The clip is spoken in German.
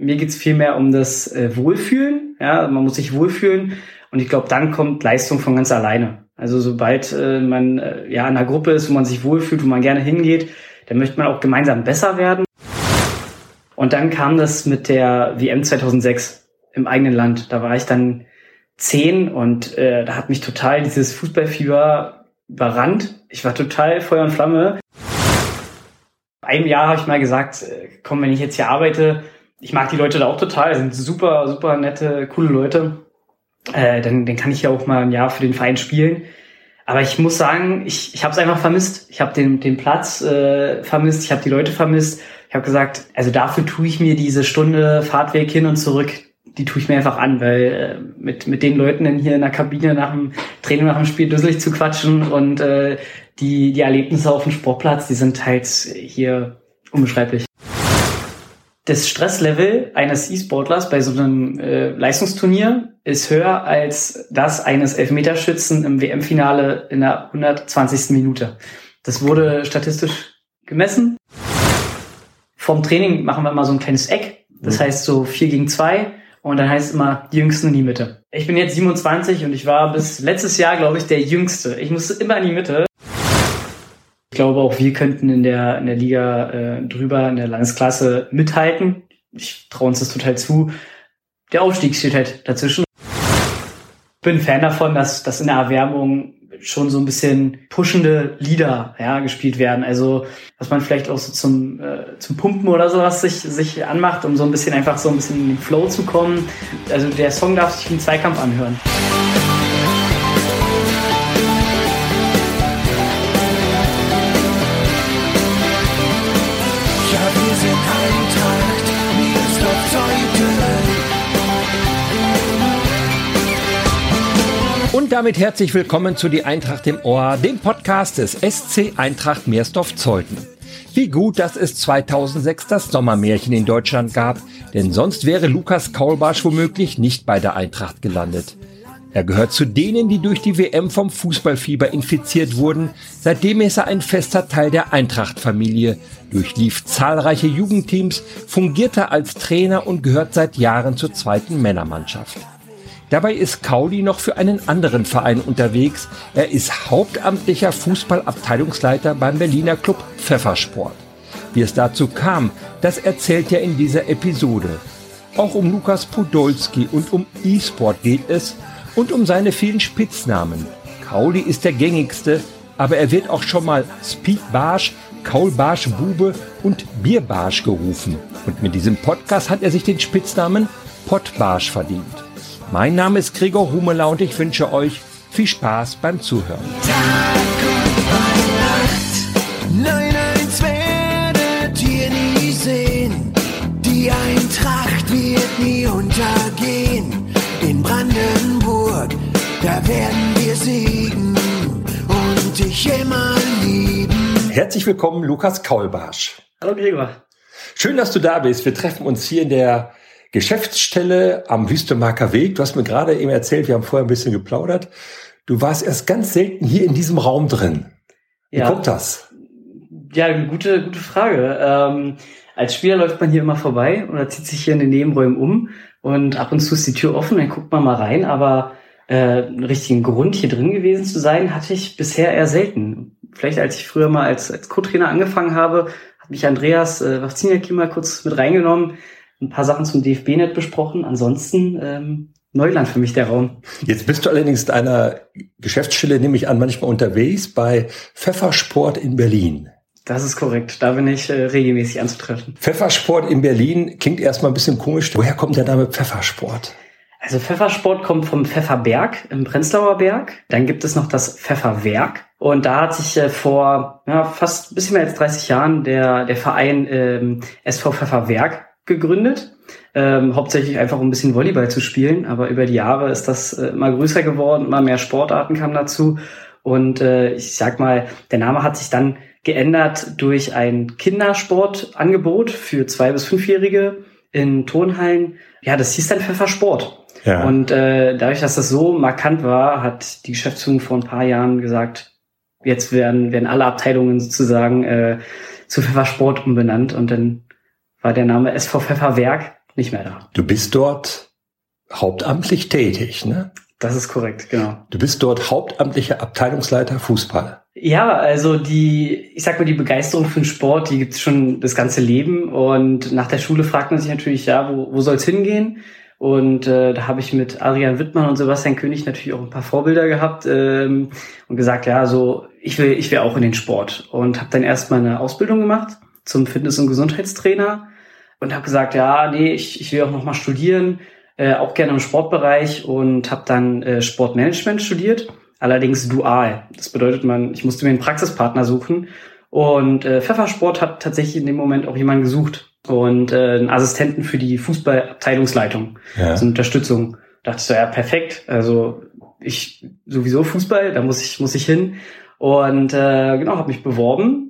Mir geht's viel mehr um das äh, Wohlfühlen. Ja, man muss sich wohlfühlen. Und ich glaube, dann kommt Leistung von ganz alleine. Also sobald äh, man äh, ja in einer Gruppe ist, wo man sich wohlfühlt, wo man gerne hingeht, dann möchte man auch gemeinsam besser werden. Und dann kam das mit der WM 2006 im eigenen Land. Da war ich dann zehn und äh, da hat mich total dieses Fußballfieber überrannt. Ich war total Feuer und Flamme. Einem Jahr habe ich mal gesagt, äh, komm, wenn ich jetzt hier arbeite, ich mag die Leute da auch total, sind super, super nette, coole Leute. Äh, dann, dann kann ich ja auch mal ein Jahr für den Verein spielen. Aber ich muss sagen, ich, ich habe es einfach vermisst. Ich habe den, den Platz äh, vermisst, ich habe die Leute vermisst. Ich habe gesagt, also dafür tue ich mir diese Stunde Fahrtweg hin und zurück, die tue ich mir einfach an, weil äh, mit, mit den Leuten dann hier in der Kabine nach dem Training, nach dem Spiel dusselig zu quatschen und äh, die, die Erlebnisse auf dem Sportplatz, die sind halt hier unbeschreiblich. Das Stresslevel eines E-Sportlers bei so einem äh, Leistungsturnier ist höher als das eines Elfmeterschützen im WM-Finale in der 120. Minute. Das wurde statistisch gemessen. Vom Training machen wir immer so ein kleines Eck. Das mhm. heißt so vier gegen zwei und dann heißt es immer die Jüngsten in die Mitte. Ich bin jetzt 27 und ich war bis letztes Jahr, glaube ich, der Jüngste. Ich musste immer in die Mitte. Ich glaube, auch wir könnten in der, in der Liga äh, drüber, in der Landesklasse mithalten. Ich traue uns das total zu. Der Aufstieg steht halt dazwischen. Ich bin Fan davon, dass, dass in der Erwärmung schon so ein bisschen pushende Lieder ja, gespielt werden. Also was man vielleicht auch so zum, äh, zum Pumpen oder sowas sich, sich anmacht, um so ein bisschen einfach so ein bisschen in den Flow zu kommen. Also der Song darf sich im Zweikampf anhören. Damit herzlich willkommen zu Die Eintracht im Ohr, dem Podcast des SC Eintracht Meersdorf-Zeuthen. Wie gut, dass es 2006 das Sommermärchen in Deutschland gab, denn sonst wäre Lukas Kaulbarsch womöglich nicht bei der Eintracht gelandet. Er gehört zu denen, die durch die WM vom Fußballfieber infiziert wurden. Seitdem ist er ein fester Teil der Eintracht-Familie, durchlief zahlreiche Jugendteams, fungierte als Trainer und gehört seit Jahren zur zweiten Männermannschaft. Dabei ist Kauli noch für einen anderen Verein unterwegs. Er ist hauptamtlicher Fußballabteilungsleiter beim Berliner Club Pfeffersport. Wie es dazu kam, das erzählt er in dieser Episode. Auch um Lukas Podolski und um E-Sport geht es und um seine vielen Spitznamen. Kauli ist der gängigste, aber er wird auch schon mal Speed Barsch, Kaul Barsch Bube und Bierbarsch gerufen. Und mit diesem Podcast hat er sich den Spitznamen Pottbarsch verdient. Mein Name ist Gregor Humeler und ich wünsche euch viel Spaß beim Zuhören. Tag und Nacht, nein, eins werdet ihr nie sehen. Die Eintracht wird nie untergehen. In Brandenburg, da werden wir siegen und dich immer lieben. Herzlich willkommen, Lukas Kaulbarsch. Hallo Gregor. Schön, dass du da bist. Wir treffen uns hier in der Geschäftsstelle am Wüstemarker Weg. Du hast mir gerade eben erzählt, wir haben vorher ein bisschen geplaudert. Du warst erst ganz selten hier in diesem Raum drin. Wie ja. kommt das? Ja, gute, gute Frage. Ähm, als Spieler läuft man hier immer vorbei oder zieht sich hier in den Nebenräumen um und ab und zu ist die Tür offen, dann guckt man mal rein, aber äh, einen richtigen Grund hier drin gewesen zu sein, hatte ich bisher eher selten. Vielleicht als ich früher mal als, als Co-Trainer angefangen habe, hat mich Andreas äh, Wachziniak mal kurz mit reingenommen ein paar Sachen zum DFB-Net besprochen. Ansonsten ähm, Neuland für mich der Raum. Jetzt bist du allerdings in einer Geschäftsstelle, nehme ich an, manchmal unterwegs bei Pfeffersport in Berlin. Das ist korrekt. Da bin ich äh, regelmäßig anzutreffen. Pfeffersport in Berlin klingt erstmal ein bisschen komisch. Woher kommt der Name Pfeffersport? Also Pfeffersport kommt vom Pfefferberg im Prenzlauer Berg. Dann gibt es noch das Pfefferwerk. Und da hat sich äh, vor ja, fast ein bisschen mehr als 30 Jahren der, der Verein ähm, SV Pfefferwerk gegründet. Ähm, hauptsächlich einfach um ein bisschen Volleyball zu spielen, aber über die Jahre ist das äh, immer größer geworden, immer mehr Sportarten kamen dazu und äh, ich sag mal, der Name hat sich dann geändert durch ein Kindersportangebot für zwei bis fünfjährige in Turnhallen. Ja, das hieß dann Pfeffersport. Ja. Und äh, dadurch, dass das so markant war, hat die Geschäftsführung vor ein paar Jahren gesagt, jetzt werden werden alle Abteilungen sozusagen äh, zu Pfeffersport umbenannt und dann war der Name SV Pfefferwerk nicht mehr da. Du bist dort hauptamtlich tätig, ne? Das ist korrekt, genau. Du bist dort hauptamtlicher Abteilungsleiter Fußball. Ja, also die, ich sag mal, die Begeisterung für den Sport, die gibt's schon das ganze Leben. Und nach der Schule fragt man sich natürlich, ja, wo, wo soll's hingehen? Und äh, da habe ich mit Adrian Wittmann und Sebastian König natürlich auch ein paar Vorbilder gehabt ähm, und gesagt, ja, so ich will, ich will auch in den Sport und habe dann erstmal eine Ausbildung gemacht zum Fitness- und Gesundheitstrainer und habe gesagt, ja, nee, ich, ich will auch noch mal studieren, äh, auch gerne im Sportbereich und habe dann äh, Sportmanagement studiert, allerdings dual. Das bedeutet, man, ich musste mir einen Praxispartner suchen und äh, Pfeffersport hat tatsächlich in dem Moment auch jemanden gesucht und äh, einen Assistenten für die Fußballabteilungsleitung, ja. also Unterstützung. Da dachte ich so, ja, perfekt. Also ich sowieso Fußball, da muss ich muss ich hin und äh, genau habe mich beworben